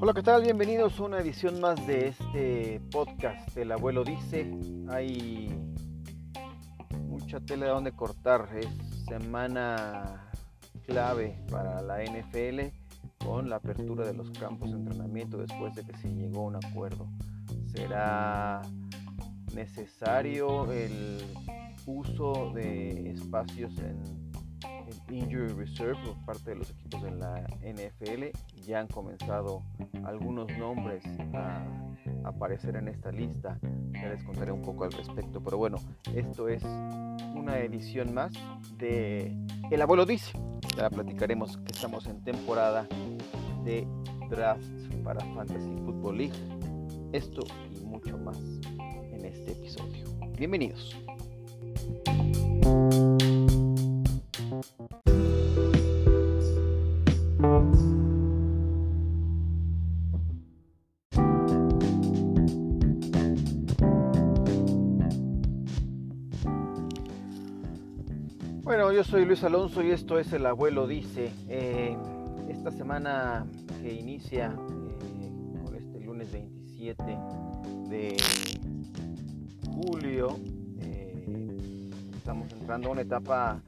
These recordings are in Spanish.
Hola, ¿qué tal? Bienvenidos a una edición más de este podcast. El abuelo dice, hay mucha tela de donde cortar. Es semana clave para la NFL con la apertura de los campos de entrenamiento después de que se llegó a un acuerdo. Será necesario el uso de espacios en Injury Reserve por parte de los equipos de la NFL. Ya han comenzado algunos nombres a aparecer en esta lista. Ya les contaré un poco al respecto. Pero bueno, esto es una edición más de El Abuelo Dice. Ya platicaremos que estamos en temporada de draft para Fantasy Football League. Esto y mucho más en este episodio. Bienvenidos. Yo soy Luis Alonso y esto es El Abuelo Dice. Eh, esta semana que inicia eh, con este lunes 27 de julio, eh, estamos entrando a una etapa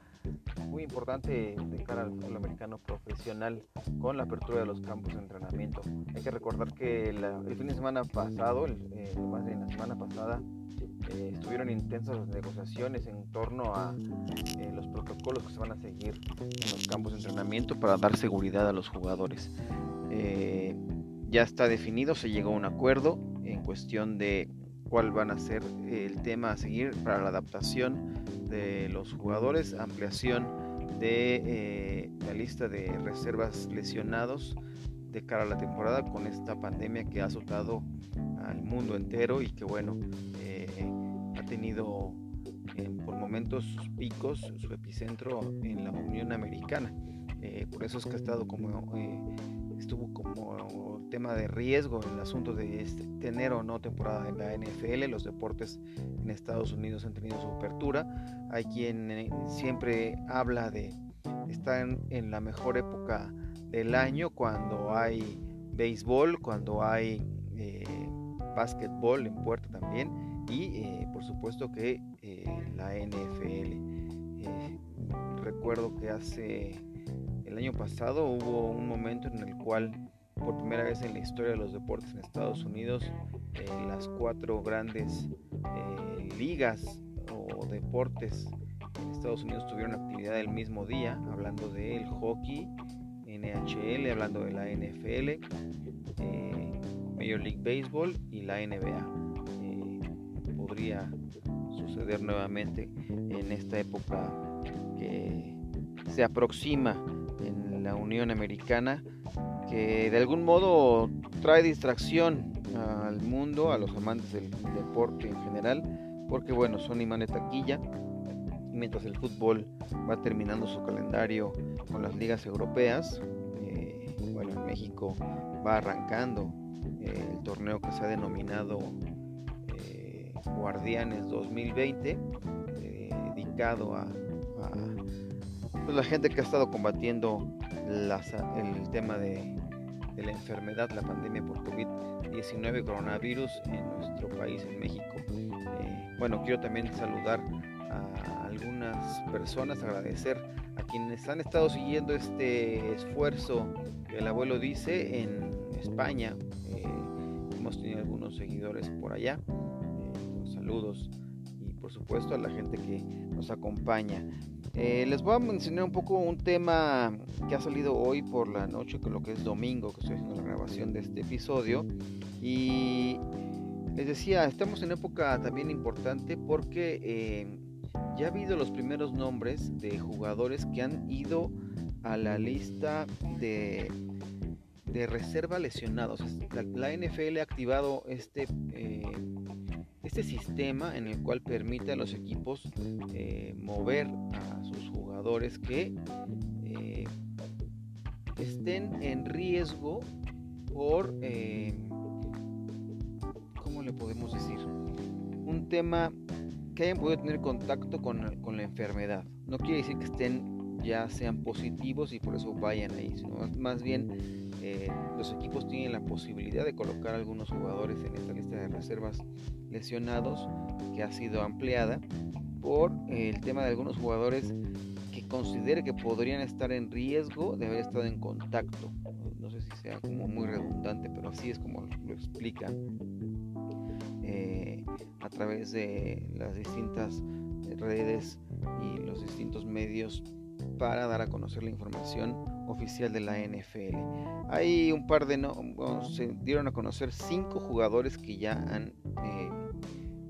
muy importante de cara al fútbol americano profesional con la apertura de los campos de entrenamiento. Hay que recordar que el fin de semana pasado, más bien la semana pasada, eh, estuvieron intensas negociaciones en torno a eh, los protocolos que se van a seguir en los campos de entrenamiento para dar seguridad a los jugadores. Eh, ya está definido, se llegó a un acuerdo en cuestión de cuál van a ser el tema a seguir para la adaptación de los jugadores, ampliación de la lista de reservas lesionados de cara a la temporada con esta pandemia que ha azotado al mundo entero y que bueno, tenido por momentos picos, su epicentro en la Unión Americana. Eh, por eso es que ha estado como eh, estuvo como tema de riesgo el asunto de este, tener o no temporada en la NFL. Los deportes en Estados Unidos han tenido su apertura. Hay quien eh, siempre habla de estar en, en, la mejor época del año cuando hay béisbol, cuando hay básquetbol en puerta también y eh, por supuesto que eh, la NFL. Eh, recuerdo que hace el año pasado hubo un momento en el cual por primera vez en la historia de los deportes en Estados Unidos las cuatro grandes ligas o deportes en Estados Unidos tuvieron actividad el mismo día, hablando del hockey, NHL, hablando de la NFL, Major League Baseball y la NBA podría suceder nuevamente en esta época que se aproxima en la Unión Americana, que de algún modo trae distracción al mundo, a los amantes del deporte en general, porque bueno, son imán de taquilla, mientras el fútbol va terminando su calendario con las ligas europeas, eh, bueno, en México va arrancando eh, el torneo que se ha denominado Guardianes 2020, eh, dedicado a, pues, la gente que ha estado combatiendo el tema de, la enfermedad, la pandemia por COVID-19, coronavirus en nuestro país, en México. Eh, bueno, quiero también saludar a algunas personas, agradecer a quienes han estado siguiendo este esfuerzo el abuelo dice en España. Eh, hemos tenido algunos seguidores por allá saludos y por supuesto a la gente que nos acompaña. Eh, les voy a mencionar un poco un tema que ha salido hoy por la noche, con lo que es domingo, que estoy haciendo la grabación de este episodio. Y les decía, estamos en época también importante porque eh, ya ha habido los primeros nombres de jugadores que han ido a la lista de, de reserva lesionados. La, NFL ha activado este eh, este sistema en el cual permite a los equipos eh, mover a sus jugadores que eh, estén en riesgo por, eh, ¿cómo le podemos decir? Un tema que hayan podido tener contacto con, con, la enfermedad. No quiere decir que estén ya sean positivos y por eso vayan ahí, sino más bien eh, los equipos tienen la posibilidad de colocar algunos jugadores en esta lista de reservas lesionados que ha sido ampliada por el tema de algunos jugadores que considere que podrían estar en riesgo de haber estado en contacto. No sé si sea como muy redundante, pero así es como lo explican eh, a través de las distintas redes y los distintos medios para dar a conocer la información oficial de la NFL. Hay un par de no, se dieron a conocer cinco jugadores que ya han eh,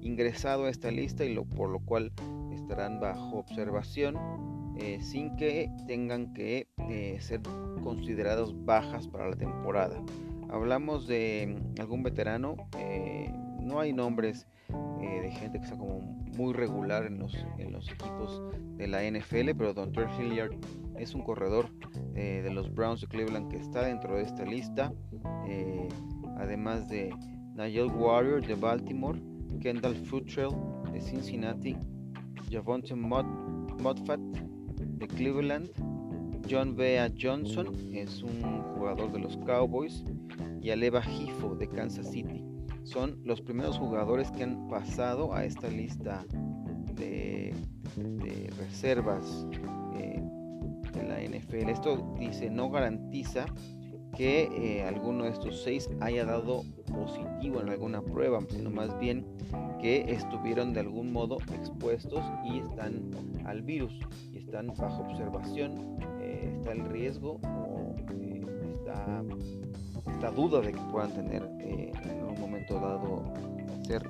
ingresado a esta lista y lo, por lo cual estarán bajo observación eh, sin que tengan que eh, ser considerados bajas para la temporada. Hablamos de algún veterano, no hay nombres de gente que sea como muy regular en los, en los equipos de la NFL, pero Don Hilliard es un corredor eh, de los Browns de Cleveland que está dentro de esta lista, eh, además de Nigel Warrior de Baltimore, Kendall Futrell de Cincinnati, Javonte Modfat de Cleveland, John Bea Johnson es un jugador de los Cowboys y Aleva Hifo de Kansas City. Son los primeros jugadores que han pasado a esta lista de, reservas eh, de la NFL. Esto dice, no garantiza que eh, alguno de estos seis haya dado positivo en alguna prueba, sino más bien que estuvieron de algún modo expuestos y están al virus y están bajo observación. Eh, está el riesgo o está esta duda de que puedan tener eh, en un momento dado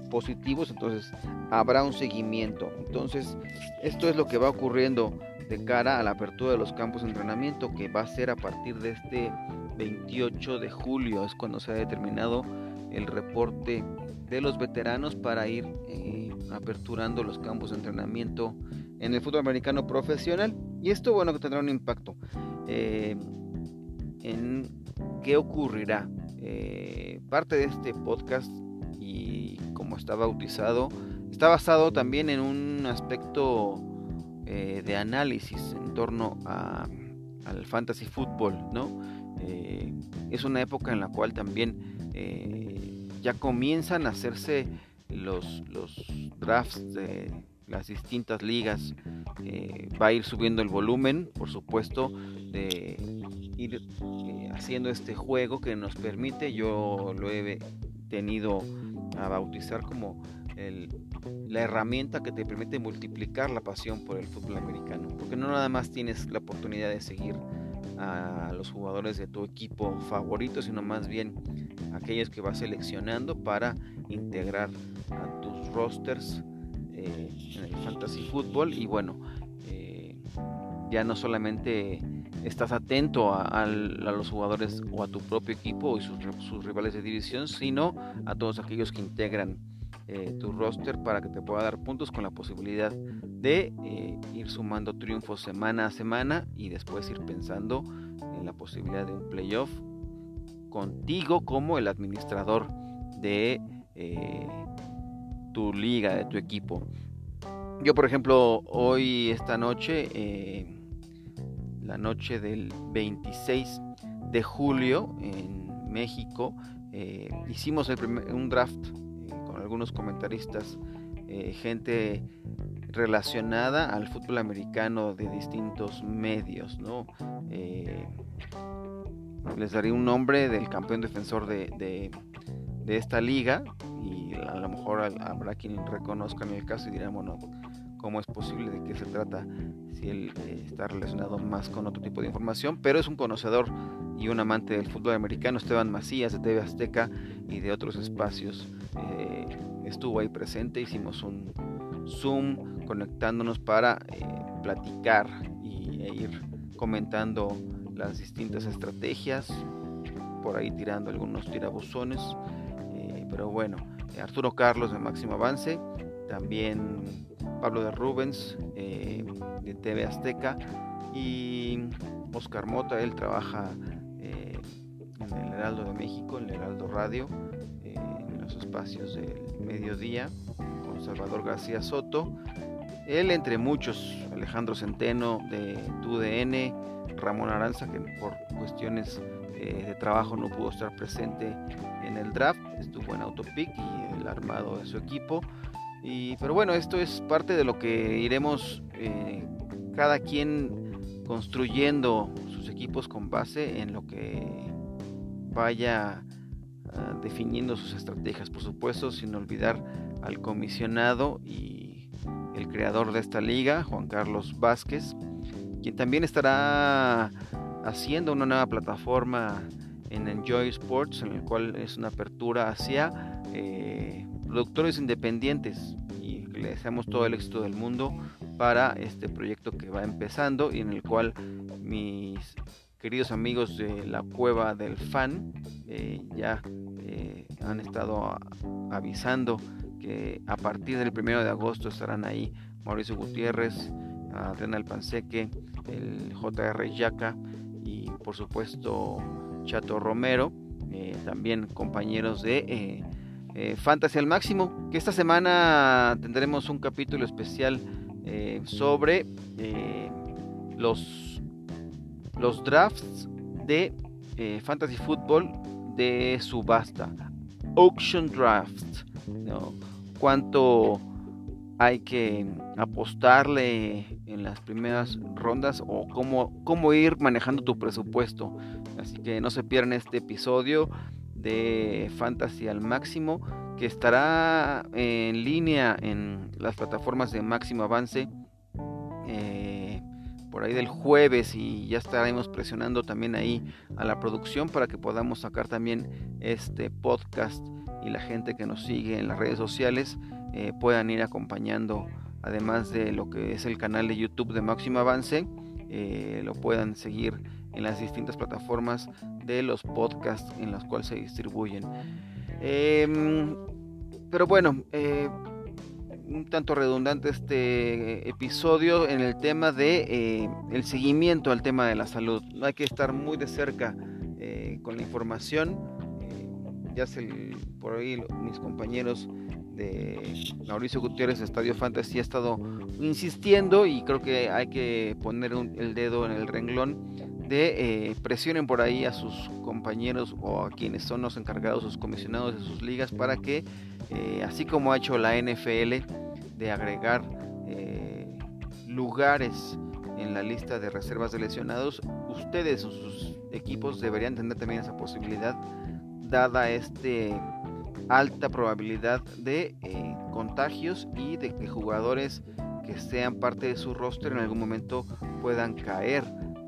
positivos, entonces habrá un seguimiento. Entonces, esto es lo que va ocurriendo de cara a la apertura de los campos de entrenamiento, que va a ser a partir de este 28 de julio, es cuando se ha determinado el reporte de los veteranos para ir eh, aperturando los campos de entrenamiento en el fútbol americano profesional. Y esto, bueno, que tendrá un impacto. Eh, en qué ocurrirá. Eh, parte de este podcast está bautizado, está basado también en un aspecto eh, de análisis en torno a, al fantasy fútbol, ¿no? Eh, es una época en la cual también ya comienzan a hacerse los, los drafts de las distintas ligas. va a ir subiendo el volumen, por supuesto, de ir eh, haciendo este juego que nos permite, yo lo he tenido bautizar como la herramienta que te permite multiplicar la pasión por el fútbol americano, porque no nada más tienes la oportunidad de seguir a los jugadores de tu equipo favorito, sino más bien aquellos que vas seleccionando para integrar a tus rosters eh, en el fantasy fútbol. Y bueno, eh, ya no solamente estás atento a, los jugadores o a tu propio equipo y sus, rivales de división, sino a todos aquellos que integran eh, tu roster para que te pueda dar puntos con la posibilidad de eh, ir sumando triunfos semana a semana y después ir pensando en la posibilidad de un playoff contigo como el administrador de eh, tu liga, de tu equipo. Yo, por ejemplo, hoy, esta noche, la noche del 26 de julio en México. Eh, hicimos un draft eh, con algunos comentaristas, eh, gente relacionada al fútbol americano de distintos medios. ¿no? les daré un nombre del campeón defensor de, de, esta liga y a lo mejor habrá quien reconozca en el caso y dirán, bueno, cómo es posible, de qué se trata, si él eh, está relacionado más con otro tipo de información, pero es un conocedor y un amante del fútbol americano, Esteban Macías de TV Azteca y de otros espacios. Eh, estuvo ahí presente, hicimos un Zoom conectándonos para eh, platicar y, e ir comentando las distintas estrategias, por ahí tirando algunos tirabuzones, pero bueno, Arturo Carlos de Máximo Avance, también Pablo de Rubens eh, de TV Azteca y Oscar Mota, él trabaja eh, en el Heraldo de México, en el Heraldo Radio, eh, en los espacios del mediodía, con Salvador García Soto. Él entre muchos, Alejandro Centeno de TUDN, Ramón Aranza, que por cuestiones de trabajo no pudo estar presente en el draft, estuvo en Autopic y el armado de su equipo. Y, pero bueno, esto es parte de lo que iremos eh, cada quien construyendo sus equipos con base en lo que vaya ah, definiendo sus estrategias, por supuesto, sin olvidar al comisionado y el creador de esta liga, Juan Carlos Vázquez, quien también estará haciendo una nueva plataforma en Enjoy Sports, en el cual es una apertura hacia eh, productores independientes y le deseamos todo el éxito del mundo para este proyecto que va empezando y en el cual mis queridos amigos de la cueva del fan eh, ya eh, han estado avisando que a partir del primero de agosto estarán ahí Mauricio Gutiérrez, Adriana Alpanseque, el JR Yaca y por supuesto Chato Romero, eh, también compañeros de eh, eh, Fantasy al Máximo, que esta semana tendremos un capítulo especial sobre los, los drafts de Fantasy Football de subasta, Auction Draft, cuánto hay que apostarle en las primeras rondas o cómo, cómo ir manejando tu presupuesto. Así que no se pierdan este episodio de Fantasy al máximo que estará en línea en las plataformas de máximo avance eh, por ahí del jueves y ya estaremos presionando también ahí a la producción para que podamos sacar también este podcast y la gente que nos sigue en las redes sociales eh, puedan ir acompañando, además de lo que es el canal de YouTube de Máximo Avance, eh, lo puedan seguir en las distintas plataformas de los podcasts en las cuales se distribuyen. Em, pero bueno, eh, un tanto redundante este episodio en el tema de el seguimiento al tema de la salud. Hay que estar muy de cerca con la información. ya se, por ahí mis compañeros de Mauricio Gutiérrez de Estadio Fantasy ha estado insistiendo y creo que hay que poner el dedo en el renglón de eh, presionen por ahí a sus compañeros o a quienes son los encargados, sus comisionados de sus ligas para que eh, así como ha hecho la NFL de agregar eh, lugares en la lista de reservas de lesionados, ustedes o sus equipos deberían tener también esa posibilidad dada este alta probabilidad de eh, contagios y de que jugadores que sean parte de su roster en algún momento puedan caer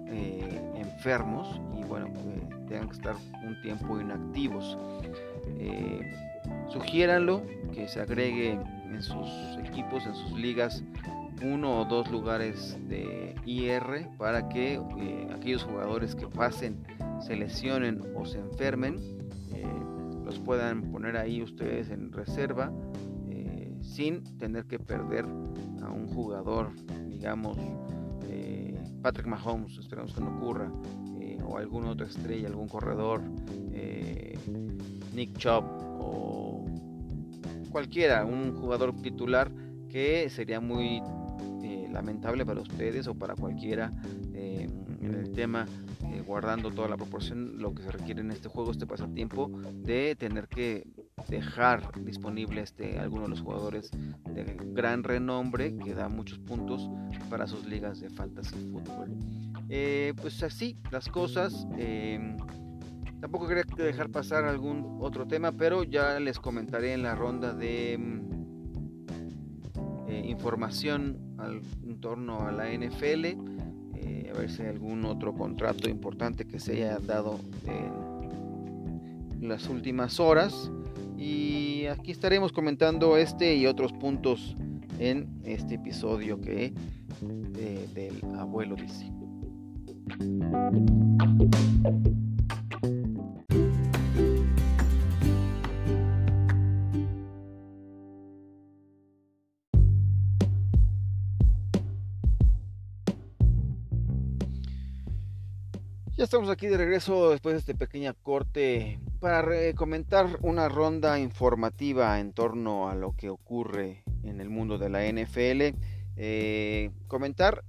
eh, enfermos y bueno tengan que estar un tiempo inactivos. Eh, sugiéranlo que se agregue en sus equipos en sus ligas uno o dos lugares de IR para que aquellos jugadores que pasen se lesionen o se enfermen puedan poner ahí ustedes en reserva eh, sin tener que perder a un jugador, digamos, eh, Patrick Mahomes, esperamos que no ocurra, eh, o alguna otra estrella, algún corredor, Nick Chubb o cualquiera, un jugador titular que sería muy lamentable para ustedes o para cualquiera en el tema guardando toda la proporción lo que se requiere en este juego, este pasatiempo, de tener que dejar disponible este, algunos de los jugadores de gran renombre que da muchos puntos para sus ligas de fantasy fútbol. Eh, pues así las cosas. Em, tampoco quería dejar pasar algún otro tema, pero ya les comentaré en la ronda de em, eh, información en torno a la NFL a ver si hay algún otro contrato importante que se haya dado en las últimas horas. Y aquí estaremos comentando este y otros puntos en este episodio que eh, del abuelo dice. Estamos aquí de regreso después de este pequeño corte para comentar una ronda informativa en torno a lo que ocurre en el mundo de la NFL. comentar,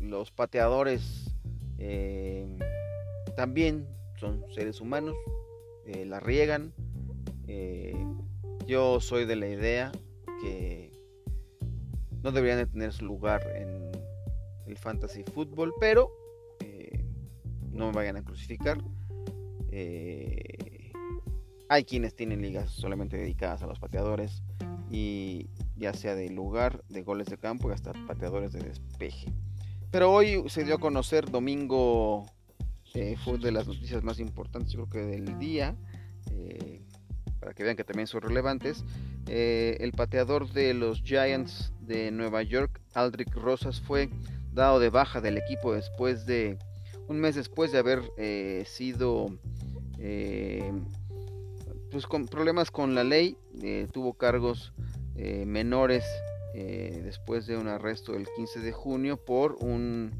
los pateadores también son seres humanos, la riegan. yo soy de la idea que no deberían de tener su lugar en el fantasy fútbol, pero eh, no me vayan a crucificar. Eh, hay quienes tienen ligas solamente dedicadas a los pateadores y ya sea de lugar, de goles de campo y hasta pateadores de despeje. Pero hoy se dio a conocer, domingo eh, fue de las noticias más importantes, yo creo que del día, para que vean que también son relevantes. el pateador de los Giants de Nueva York, Aldrich Rosas, fue dado de baja del equipo después de un mes después de haber eh, sido eh, pues con problemas con la ley, eh, tuvo cargos menores después de un arresto el 15 de junio por un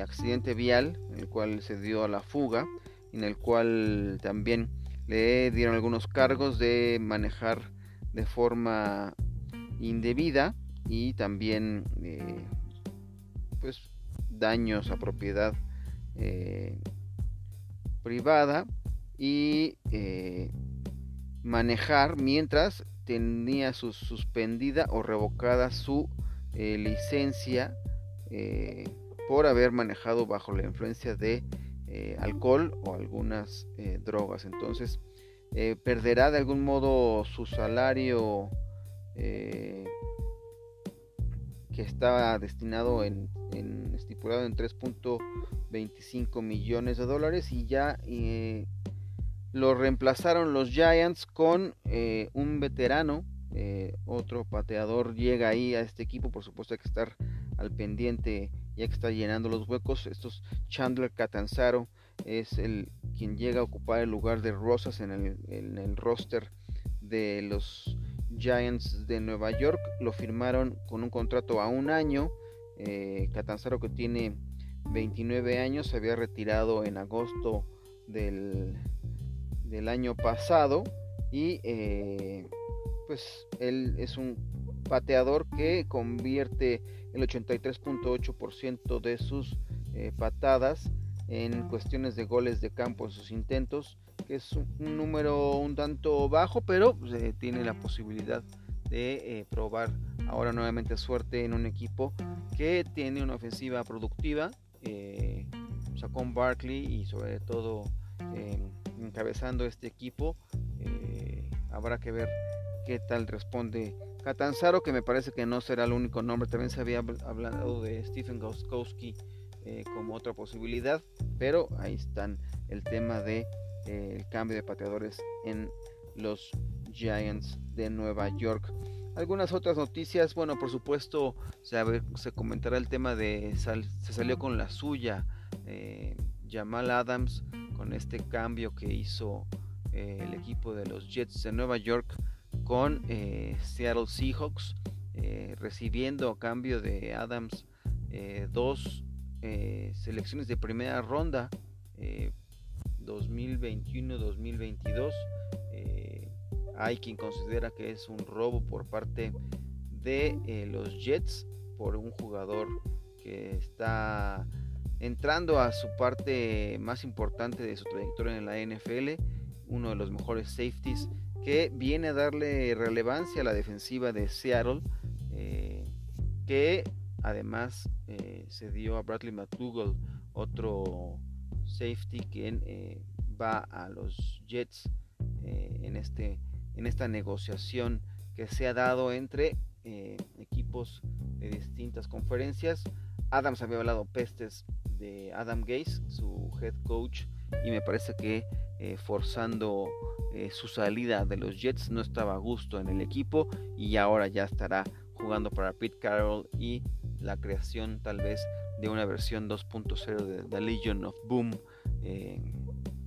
accidente vial en el cual se dio a la fuga, en el cual también le dieron algunos cargos de manejar de forma indebida y también eh, pues daños a propiedad eh, privada y eh, manejar mientras tenía su, suspendida o revocada su licencia por haber manejado bajo la influencia de alcohol o algunas drogas. Entonces perderá de algún modo su salario que estaba destinado en, estipulado en 3.25 millones de dólares y ya eh, lo reemplazaron los Giants con eh, un veterano, eh, otro pateador llega ahí a este equipo, por supuesto hay que estar al pendiente ya que está llenando los huecos, estos Chandler Catanzaro es el quien llega a ocupar el lugar de Rosas en el, en el roster de los Giants de Nueva York lo firmaron con un contrato a un año. Catanzaro que tiene 29 años se había retirado en agosto del, del año pasado y eh, pues él es un pateador que convierte el 83.8% de sus eh, patadas en cuestiones de goles de campo en sus intentos que es un, número un tanto bajo, pero pues, eh, tiene la posibilidad de probar ahora nuevamente suerte en un equipo que tiene una ofensiva productiva. Eh, Barkley y sobre todo em, encabezando este equipo. Eh, habrá que ver qué tal responde Catanzaro, que me parece que no será el único nombre. También se había hablado de Stephen Goskowski como otra posibilidad, pero ahí están el tema de el cambio de pateadores en los Giants de Nueva York. Algunas otras noticias, bueno, por supuesto se, comentará el tema de se salió con la suya eh, Jamal Adams con este cambio que hizo eh, el equipo de los Jets de Nueva York con eh, Seattle Seahawks, recibiendo a cambio de Adams dos selecciones de primera ronda 2021-2022. Eh, hay quien considera que es un robo por parte de eh, los Jets por un jugador que está entrando a su parte más importante de su trayectoria en la NFL, uno de los mejores safeties que viene a darle relevancia a la defensiva de Seattle, eh, que además se dio a Bradley McDougall, otro safety que eh, va a los Jets eh, en, este, en esta negociación que se ha dado entre eh, equipos de distintas conferencias. Adams había hablado pestes de Adam Gaze, su head coach, y me parece que forzando su salida de los Jets no estaba a gusto en el equipo y ahora ya estará jugando para Pete Carroll y la creación tal vez de una versión 2.0 de The Legion of Boom. Eh,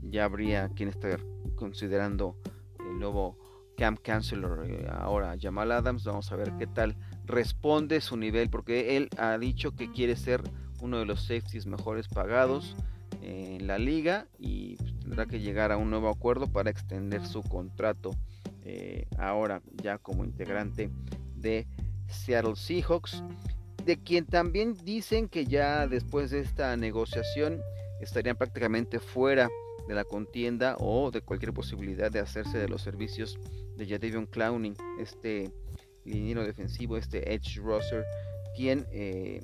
ya habría quien estar considerando el nuevo Camp Counselor eh, ahora Jamal Adams. Vamos a ver qué tal responde su nivel, porque él ha dicho que quiere ser uno de los safeties mejores pagados en la liga y pues, tendrá que llegar a un nuevo acuerdo para extender su contrato eh, ahora ya como integrante de Seattle Seahawks, de quien también dicen que ya después de esta negociación estarían prácticamente fuera de la contienda o de cualquier posibilidad de hacerse de los servicios de Jadavion Clowney, este liniero defensivo, este edge rusher, quien eh,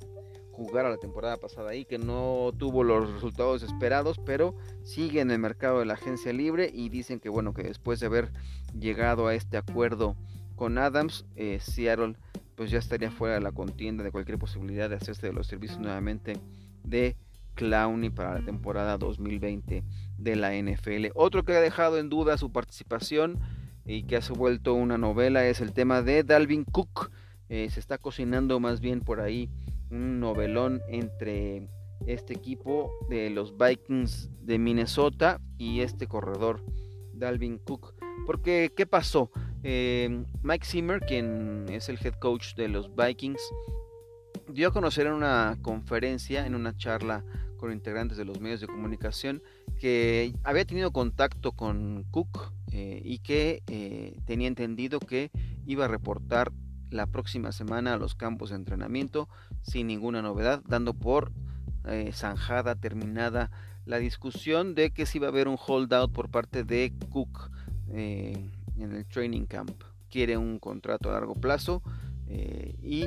jugara la temporada pasada ahí, que no tuvo los resultados esperados, pero sigue en el mercado de la agencia libre y dicen que bueno, que después de haber llegado a este acuerdo con Adams, eh, Seattle pues ya estaría fuera de la contienda de cualquier posibilidad de hacerse de los servicios nuevamente de Clowney para la temporada 2020 de la NFL. Otro que ha dejado en duda su participación y que ha vuelto una novela es el tema de Dalvin Cook. Eh, se está cocinando más bien por ahí un novelón entre este equipo de los Vikings de Minnesota y este corredor Dalvin Cook. Porque, ¿qué pasó? Eh, Mike Zimmer, quien es el head coach de los Vikings, dio a conocer en una conferencia, en una charla con integrantes de los medios de comunicación, que había tenido contacto con Cook eh, y que eh, tenía entendido que iba a reportar la próxima semana a los campos de entrenamiento sin ninguna novedad, dando por eh, zanjada, terminada la discusión de que si iba a haber un holdout por parte de Cook en el training camp. Quiere un contrato a largo plazo y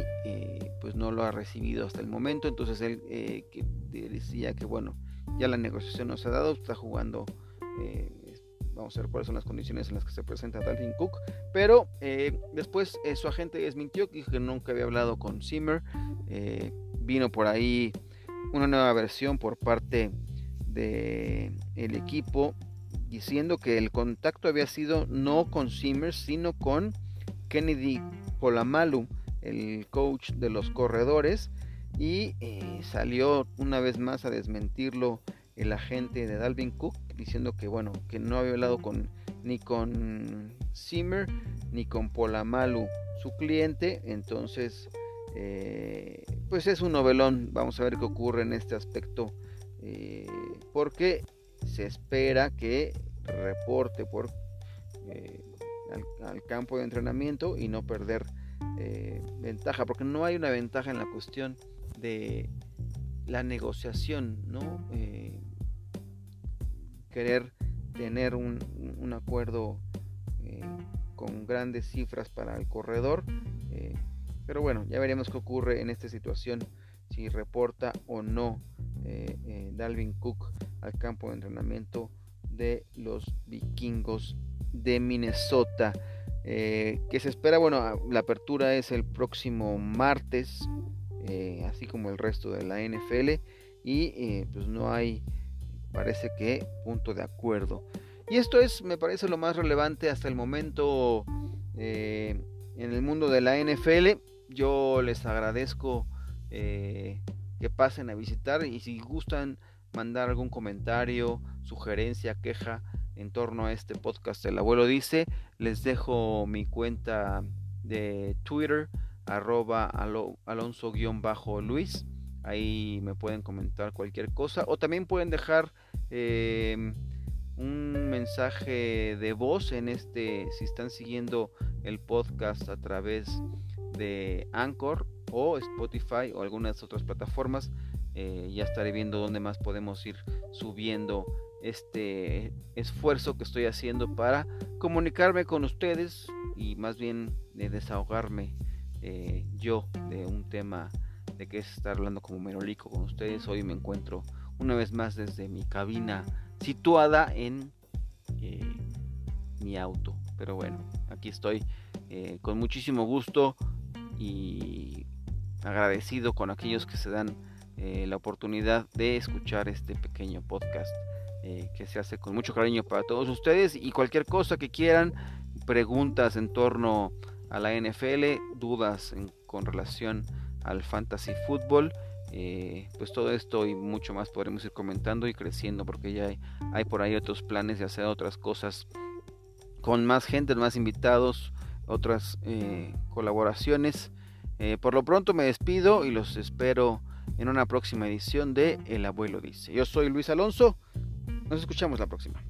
pues no lo ha recibido hasta el momento. Entonces él decía que bueno, ya la negociación no se ha dado, está jugando Vamos a ver cuáles son las condiciones en las que se presenta Dalvin Cook. Pero eh, después eh, su agente desmintió, que dijo que nunca había hablado con Zimmer. Eh, vino por ahí una nueva versión por parte del el equipo diciendo que el contacto había sido no con Zimmer, sino con Kennedy Polamalu, el coach de los corredores. Y salió una vez más a desmentirlo el agente de Dalvin Cook diciendo que bueno que no había hablado con ni con Zimmer ni con Polamalu su cliente. Entonces eh, pues es un novelón. Vamos a ver qué ocurre en este aspecto eh, porque se espera que reporte por eh, al, campo de entrenamiento y no perder ventaja porque no hay una ventaja en la cuestión de la negociación no querer tener un, acuerdo eh, con grandes cifras para el corredor. Eh, pero bueno, ya veremos qué ocurre en esta situación, si reporta o no eh, Dalvin Cook al campo de entrenamiento de los vikingos de Minnesota. que se espera, bueno, la apertura es el próximo martes, así como el resto de la NFL, y pues no hay parece que punto de acuerdo. Y esto es, me parece, lo más relevante hasta el momento eh, en el mundo de la NFL. Yo les agradezco eh, que pasen a visitar y si gustan mandar algún comentario, sugerencia, queja en torno a este podcast El Abuelo Dice, les dejo mi cuenta de Twitter, arroba alonso-luis. Ahí me pueden comentar cualquier cosa. O también pueden dejar em, un mensaje de voz en este, si están siguiendo el podcast a través de Anchor o Spotify o algunas otras plataformas. Eh, ya estaré viendo dónde más podemos ir subiendo este esfuerzo que estoy haciendo para comunicarme con ustedes y más bien de desahogarme eh, yo de un tema de que es estar hablando como merolico con ustedes. Hoy me encuentro una vez más desde mi cabina situada en eh, mi auto. Pero bueno, aquí estoy eh, con muchísimo gusto y agradecido con aquellos que se dan eh, la oportunidad de escuchar este pequeño podcast que se hace con mucho cariño para todos ustedes y cualquier cosa que quieran, preguntas en torno a la NFL, dudas con relación al fantasy fútbol. Eh, pues todo esto y mucho más podremos ir comentando y creciendo porque ya hay, por ahí otros planes de hacer otras cosas con más gente, más invitados, otras eh, colaboraciones. Eh, por lo pronto me despido y los espero en una próxima edición de El Abuelo Dice. Yo soy Luis Alonso, nos escuchamos la próxima.